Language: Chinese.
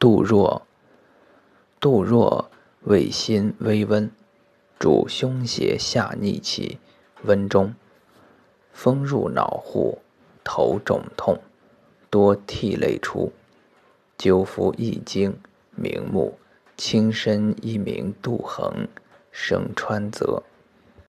杜若，杜若味辛微温，主胸胁下逆气，温中。风入脑户，头肿痛，多涕泪出。灸服易经，明目，轻身一名杜衡，生川泽。